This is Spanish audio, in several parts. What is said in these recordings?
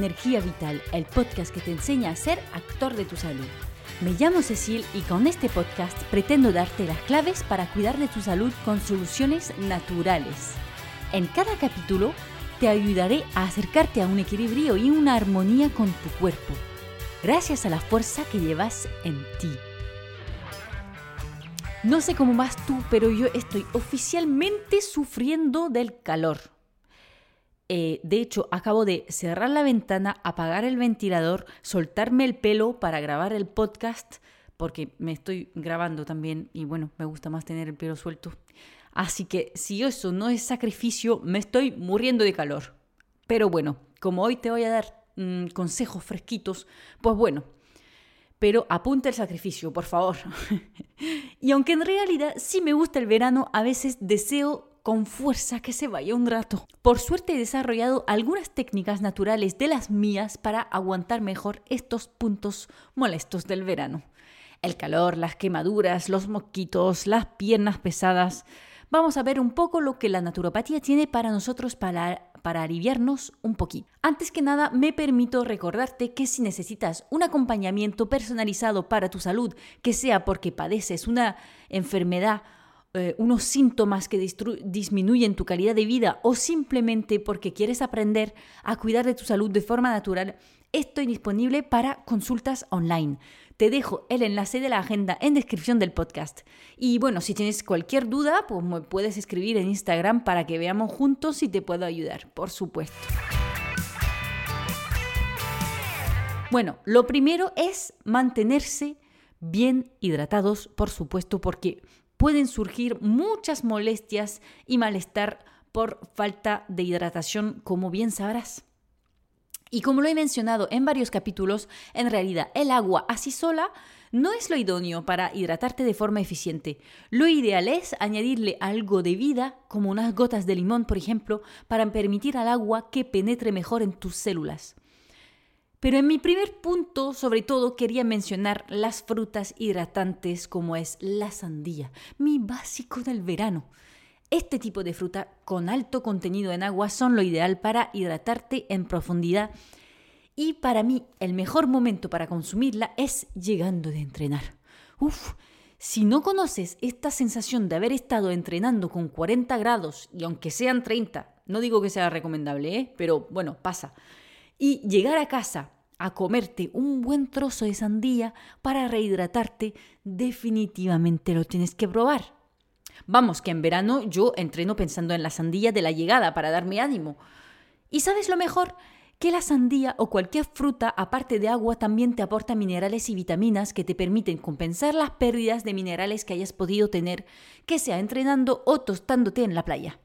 Energía vital, el podcast que te enseña a ser actor de tu salud. Me llamo Cecil y con este podcast pretendo darte las claves para cuidar de tu salud con soluciones naturales. En cada capítulo te ayudaré a acercarte a un equilibrio y una armonía con tu cuerpo, gracias a la fuerza que llevas en ti. No sé cómo vas tú, pero yo estoy oficialmente sufriendo del calor. Eh, de hecho, acabo de cerrar la ventana, apagar el ventilador, soltarme el pelo para grabar el podcast, porque me estoy grabando también y bueno, me gusta más tener el pelo suelto. Así que si eso no es sacrificio, me estoy muriendo de calor. Pero bueno, como hoy te voy a dar mm, consejos fresquitos, pues bueno, pero apunta el sacrificio, por favor. y aunque en realidad sí me gusta el verano, a veces deseo con fuerza que se vaya un rato. Por suerte he desarrollado algunas técnicas naturales de las mías para aguantar mejor estos puntos molestos del verano. El calor, las quemaduras, los mosquitos, las piernas pesadas. Vamos a ver un poco lo que la naturopatía tiene para nosotros para, para aliviarnos un poquito. Antes que nada, me permito recordarte que si necesitas un acompañamiento personalizado para tu salud, que sea porque padeces una enfermedad eh, unos síntomas que disminuyen tu calidad de vida o simplemente porque quieres aprender a cuidar de tu salud de forma natural, estoy disponible para consultas online. Te dejo el enlace de la agenda en descripción del podcast. Y bueno, si tienes cualquier duda, pues me puedes escribir en Instagram para que veamos juntos si te puedo ayudar, por supuesto. Bueno, lo primero es mantenerse bien hidratados, por supuesto, porque pueden surgir muchas molestias y malestar por falta de hidratación, como bien sabrás. Y como lo he mencionado en varios capítulos, en realidad el agua así sola no es lo idóneo para hidratarte de forma eficiente. Lo ideal es añadirle algo de vida, como unas gotas de limón, por ejemplo, para permitir al agua que penetre mejor en tus células. Pero en mi primer punto, sobre todo, quería mencionar las frutas hidratantes como es la sandía, mi básico del verano. Este tipo de fruta con alto contenido en agua son lo ideal para hidratarte en profundidad y para mí el mejor momento para consumirla es llegando de entrenar. Uf, si no conoces esta sensación de haber estado entrenando con 40 grados y aunque sean 30, no digo que sea recomendable, ¿eh? pero bueno, pasa y llegar a casa a comerte un buen trozo de sandía para rehidratarte, definitivamente lo tienes que probar. Vamos, que en verano yo entreno pensando en la sandía de la llegada para darme ánimo. ¿Y sabes lo mejor? Que la sandía o cualquier fruta, aparte de agua, también te aporta minerales y vitaminas que te permiten compensar las pérdidas de minerales que hayas podido tener, que sea entrenando o tostándote en la playa.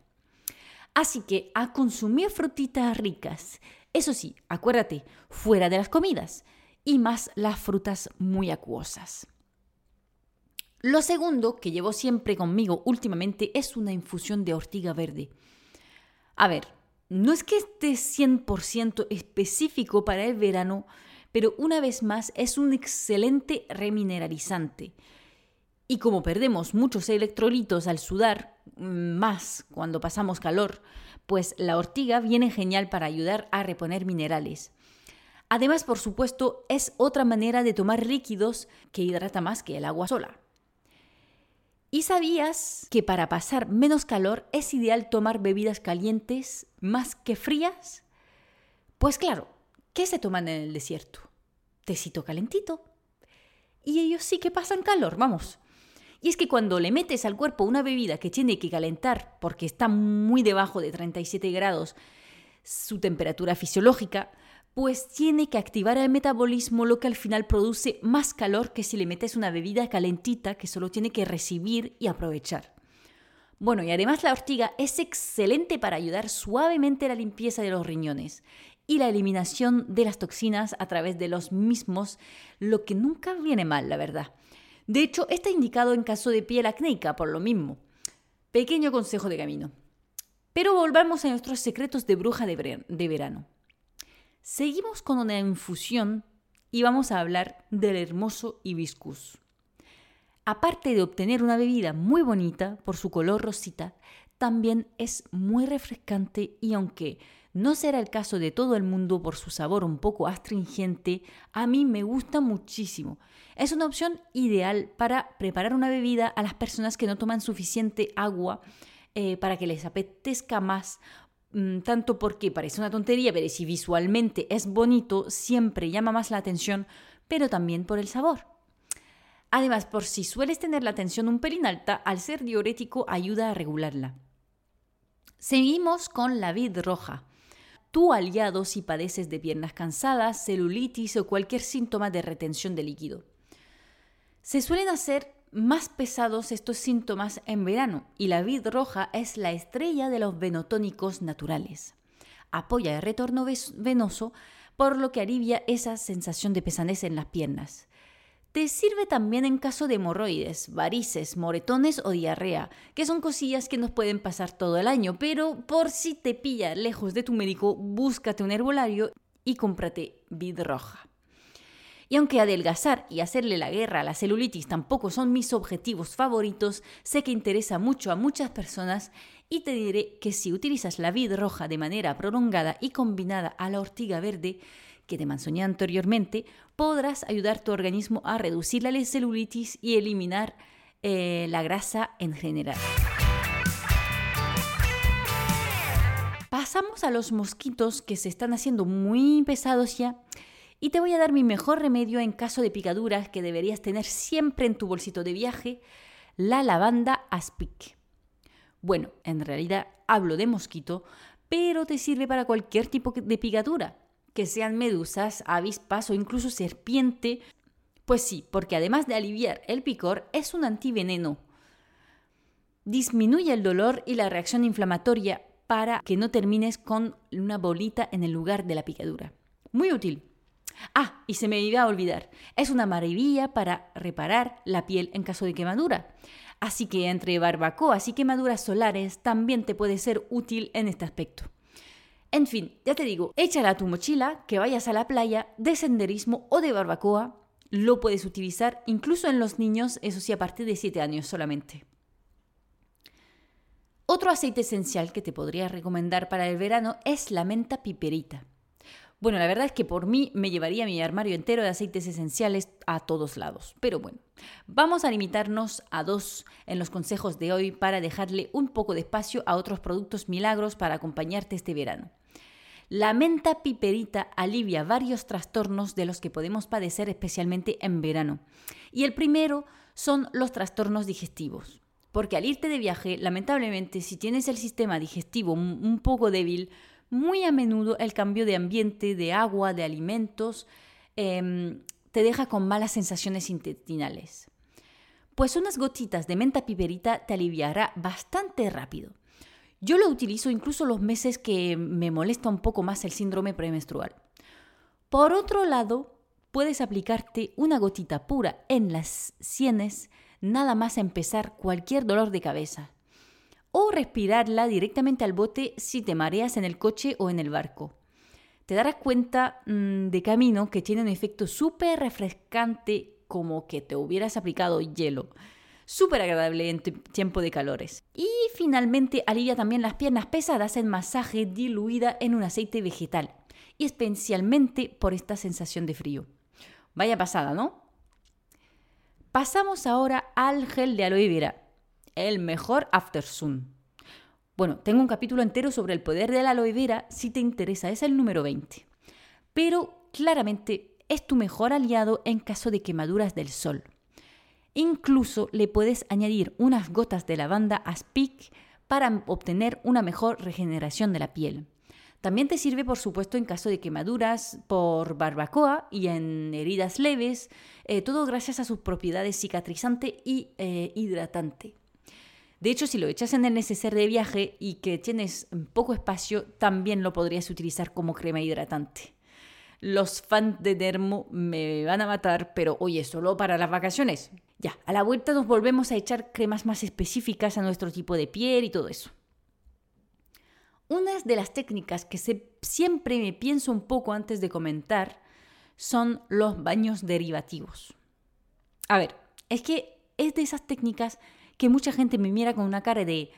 Así que a consumir frutitas ricas, eso sí, acuérdate, fuera de las comidas y más las frutas muy acuosas. Lo segundo que llevo siempre conmigo últimamente es una infusión de ortiga verde. A ver, no es que esté 100% específico para el verano, pero una vez más es un excelente remineralizante. Y como perdemos muchos electrolitos al sudar, más cuando pasamos calor, pues la ortiga viene genial para ayudar a reponer minerales. Además, por supuesto, es otra manera de tomar líquidos que hidrata más que el agua sola. ¿Y sabías que para pasar menos calor es ideal tomar bebidas calientes más que frías? Pues claro, ¿qué se toman en el desierto? Tecito calentito. Y ellos sí que pasan calor, vamos. Y es que cuando le metes al cuerpo una bebida que tiene que calentar porque está muy debajo de 37 grados su temperatura fisiológica, pues tiene que activar el metabolismo, lo que al final produce más calor que si le metes una bebida calentita que solo tiene que recibir y aprovechar. Bueno, y además la ortiga es excelente para ayudar suavemente a la limpieza de los riñones y la eliminación de las toxinas a través de los mismos, lo que nunca viene mal, la verdad. De hecho, está indicado en caso de piel acnéica por lo mismo. Pequeño consejo de camino. Pero volvamos a nuestros secretos de bruja de, verano. Seguimos con una infusión y vamos a hablar del hermoso hibiscus. Aparte de obtener una bebida muy bonita por su color rosita, también es muy refrescante y aunque no será el caso de todo el mundo por su sabor un poco astringente, a mí me gusta muchísimo. Es una opción ideal para preparar una bebida a las personas que no toman suficiente agua eh, para que les apetezca más mm, tanto porque parece una tontería, pero si visualmente es bonito, siempre llama más la atención, pero también por el sabor. Además, por si sueles tener la tensión un pelín alta, al ser diurético ayuda a regularla. Seguimos con la vid roja. Tu aliado si padeces de piernas cansadas, celulitis o cualquier síntoma de retención de líquido. Se suelen hacer más pesados estos síntomas en verano y la vid roja es la estrella de los venotónicos naturales. Apoya el retorno venoso, por lo que alivia esa sensación de pesadez en las piernas. Te sirve también en caso de hemorroides, varices, moretones o diarrea, que son cosillas que nos pueden pasar todo el año, pero por si te pilla lejos de tu médico, búscate un herbolario y cómprate vid roja. Y aunque adelgazar y hacerle la guerra a la celulitis tampoco son mis objetivos favoritos, sé que interesa mucho a muchas personas y te diré que si utilizas la vid roja de manera prolongada y combinada a la ortiga verde, que te mencioné anteriormente, podrás ayudar tu organismo a reducir la celulitis y eliminar eh, la grasa en general. Pasamos a los mosquitos que se están haciendo muy pesados ya y te voy a dar mi mejor remedio en caso de picaduras que deberías tener siempre en tu bolsito de viaje, la lavanda aspic. Bueno, en realidad hablo de mosquito, pero te sirve para cualquier tipo de picadura que sean medusas, avispas o incluso serpiente. Pues sí, porque además de aliviar el picor, es un antiveneno. Disminuye el dolor y la reacción inflamatoria para que no termines con una bolita en el lugar de la picadura. Muy útil. Ah, y se me iba a olvidar, es una maravilla para reparar la piel en caso de quemadura. Así que entre barbacoas y quemaduras solares también te puede ser útil en este aspecto. En fin, ya te digo, échala a tu mochila, que vayas a la playa de senderismo o de barbacoa. Lo puedes utilizar incluso en los niños, eso sí, a partir de 7 años solamente. Otro aceite esencial que te podría recomendar para el verano es la menta piperita. Bueno, la verdad es que por mí me llevaría mi armario entero de aceites esenciales a todos lados. Pero bueno, vamos a limitarnos a dos en los consejos de hoy para dejarle un poco de espacio a otros productos milagros para acompañarte este verano. La menta piperita alivia varios trastornos de los que podemos padecer especialmente en verano. Y el primero son los trastornos digestivos. Porque al irte de viaje, lamentablemente, si tienes el sistema digestivo un poco débil, muy a menudo el cambio de ambiente, de agua, de alimentos, em, te deja con malas sensaciones intestinales. Pues unas gotitas de menta piperita te aliviará bastante rápido. Yo lo utilizo incluso los meses que me molesta un poco más el síndrome premenstrual. Por otro lado, puedes aplicarte una gotita pura en las sienes nada más empezar cualquier dolor de cabeza o respirarla directamente al bote si te mareas en el coche o en el barco. Te darás cuenta mm, de camino que tiene un efecto súper refrescante como que te hubieras aplicado hielo. Súper agradable en tiempo de calores. Y finalmente alivia también las piernas pesadas en masaje diluida en un aceite vegetal. Y especialmente por esta sensación de frío. Vaya pasada, ¿no? Pasamos ahora al gel de aloe vera el mejor aftersun. Bueno, tengo un capítulo entero sobre el poder de la aloe vera si te interesa, es el número 20. Pero claramente es tu mejor aliado en caso de quemaduras del sol. Incluso le puedes añadir unas gotas de lavanda aspic para obtener una mejor regeneración de la piel. También te sirve, por supuesto, en caso de quemaduras por barbacoa y en heridas leves, eh, todo gracias a sus propiedades cicatrizante y eh, hidratante. De hecho, si lo echas en el neceser de viaje y que tienes poco espacio, también lo podrías utilizar como crema hidratante. Los fans de Dermo me van a matar, pero oye, solo para las vacaciones. Ya, a la vuelta nos volvemos a echar cremas más específicas a nuestro tipo de piel y todo eso. Una de las técnicas que siempre me pienso un poco antes de comentar son los baños derivativos. A ver, es que es de esas técnicas que mucha gente me mira con una cara de,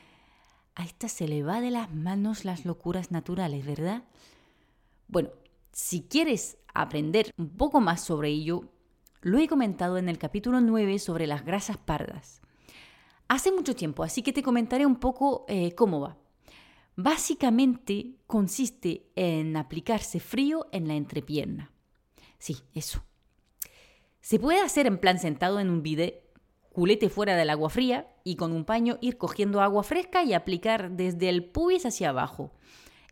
a esta se le va de las manos las locuras naturales, ¿verdad? Bueno, si quieres aprender un poco más sobre ello, lo he comentado en el capítulo 9 sobre las grasas pardas. Hace mucho tiempo, así que te comentaré un poco eh, cómo va. Básicamente consiste en aplicarse frío en la entrepierna. Sí, eso. Se puede hacer en plan sentado en un bidet, culete fuera del agua fría y con un paño ir cogiendo agua fresca y aplicar desde el pubis hacia abajo.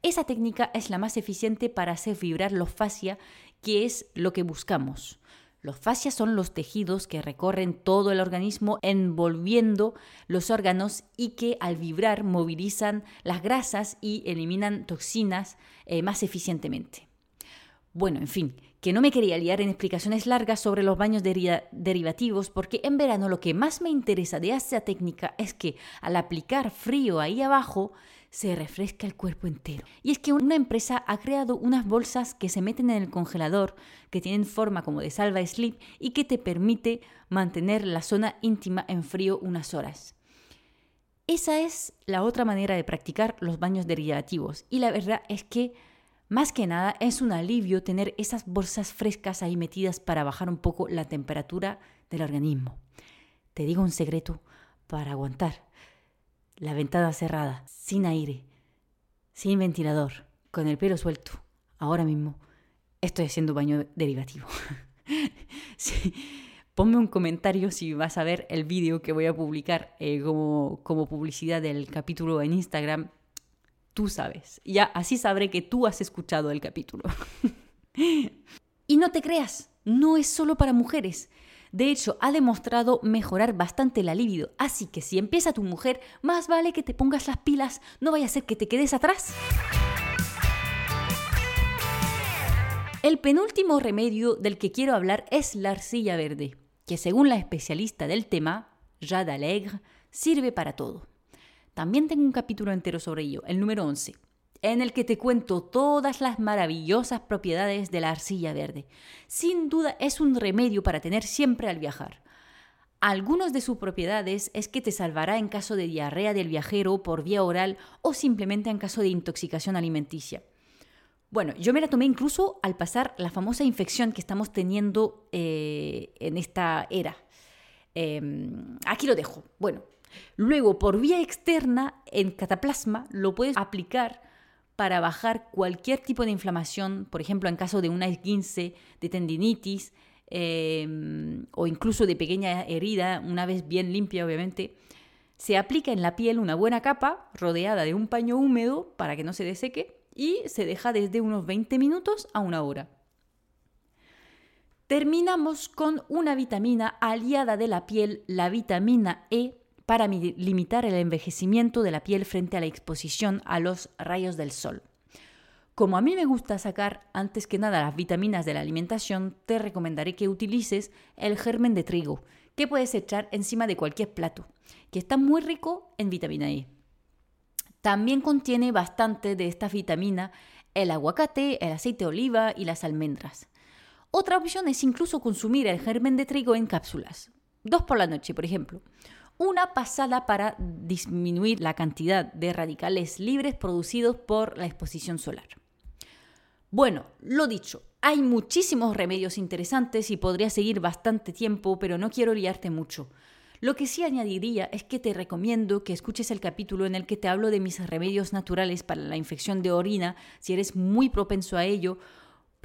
Esa técnica es la más eficiente para hacer vibrar los fascia, que es lo que buscamos. Los fascias son los tejidos que recorren todo el organismo envolviendo los órganos y que al vibrar movilizan las grasas y eliminan toxinas eh, más eficientemente. Bueno, en fin, que no me quería liar en explicaciones largas sobre los baños derivativos porque en verano lo que más me interesa de esta técnica es que al aplicar frío ahí abajo se refresca el cuerpo entero. Y es que una empresa ha creado unas bolsas que se meten en el congelador, que tienen forma como de salva slip y que te permite mantener la zona íntima en frío unas horas. Esa es la otra manera de practicar los baños derivativos y la verdad es que más que nada es un alivio tener esas bolsas frescas ahí metidas para bajar un poco la temperatura del organismo. Te digo un secreto para aguantar la ventana cerrada, sin aire, sin ventilador, con el pelo suelto, ahora mismo estoy haciendo baño derivativo. Ponme un comentario si vas a ver el vídeo que voy a publicar eh, como, como publicidad del capítulo en Instagram. Tú sabes. Ya así sabré que tú has escuchado el capítulo. y no te creas, no es solo para mujeres. De hecho, ha demostrado mejorar bastante la libido, así que si empieza tu mujer, más vale que te pongas las pilas, no vaya a ser que te quedes atrás. El penúltimo remedio del que quiero hablar es la arcilla verde, que según la especialista del tema, Jade Alegre, sirve para todo. También tengo un capítulo entero sobre ello, el número 11 en el que te cuento todas las maravillosas propiedades de la arcilla verde. Sin duda es un remedio para tener siempre al viajar. Algunas de sus propiedades es que te salvará en caso de diarrea del viajero por vía oral o simplemente en caso de intoxicación alimenticia. Bueno, yo me la tomé incluso al pasar la famosa infección que estamos teniendo eh, en esta era. Em, aquí lo dejo. Bueno, luego por vía externa en cataplasma lo puedes aplicar para bajar cualquier tipo de inflamación, por ejemplo, en caso de una esguince, de tendinitis em, o incluso de pequeña herida, una vez bien limpia, obviamente. Se aplica en la piel una buena capa rodeada de un paño húmedo para que no se deseque y se deja desde unos 20 minutos a una hora. Terminamos con una vitamina aliada de la piel, la vitamina E, para limitar el envejecimiento de la piel frente a la exposición a los rayos del sol. Como a mí me gusta sacar antes que nada las vitaminas de la alimentación, te recomendaré que utilices el germen de trigo, que puedes echar encima de cualquier plato, que está muy rico en vitamina E. También contiene bastante de esta vitamina el aguacate, el aceite de oliva y las almendras. Otra opción es incluso consumir el germen de trigo en cápsulas, dos por la noche, por ejemplo una pasada para disminuir la cantidad de radicales libres producidos por la exposición solar. Bueno, lo dicho, hay muchísimos remedios interesantes y podría seguir bastante tiempo, pero no quiero liarte mucho. Lo que sí añadiría es que te recomiendo que escuches el capítulo en el que te hablo de mis remedios naturales para la infección de orina, si eres muy propenso a ello,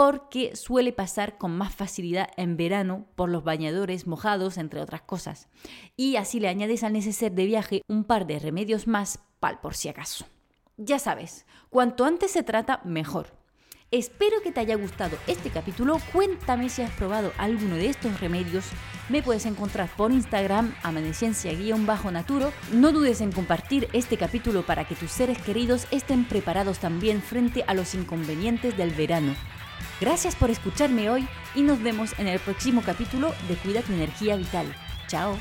porque suele pasar con más facilidad en verano por los bañadores mojados, entre otras cosas. Y así le añades al neceser de viaje un par de remedios más, pal por si acaso. Ya sabes, cuanto antes se trata, mejor. Espero que te haya gustado este capítulo. Cuéntame si has probado alguno de estos remedios. Me puedes encontrar por Instagram, amaneciencia-naturo. No dudes en compartir este capítulo para que tus seres queridos estén preparados también frente a los inconvenientes del verano. Gracias por escucharme hoy y nos vemos en el próximo capítulo de Cuida tu energía vital. Chao.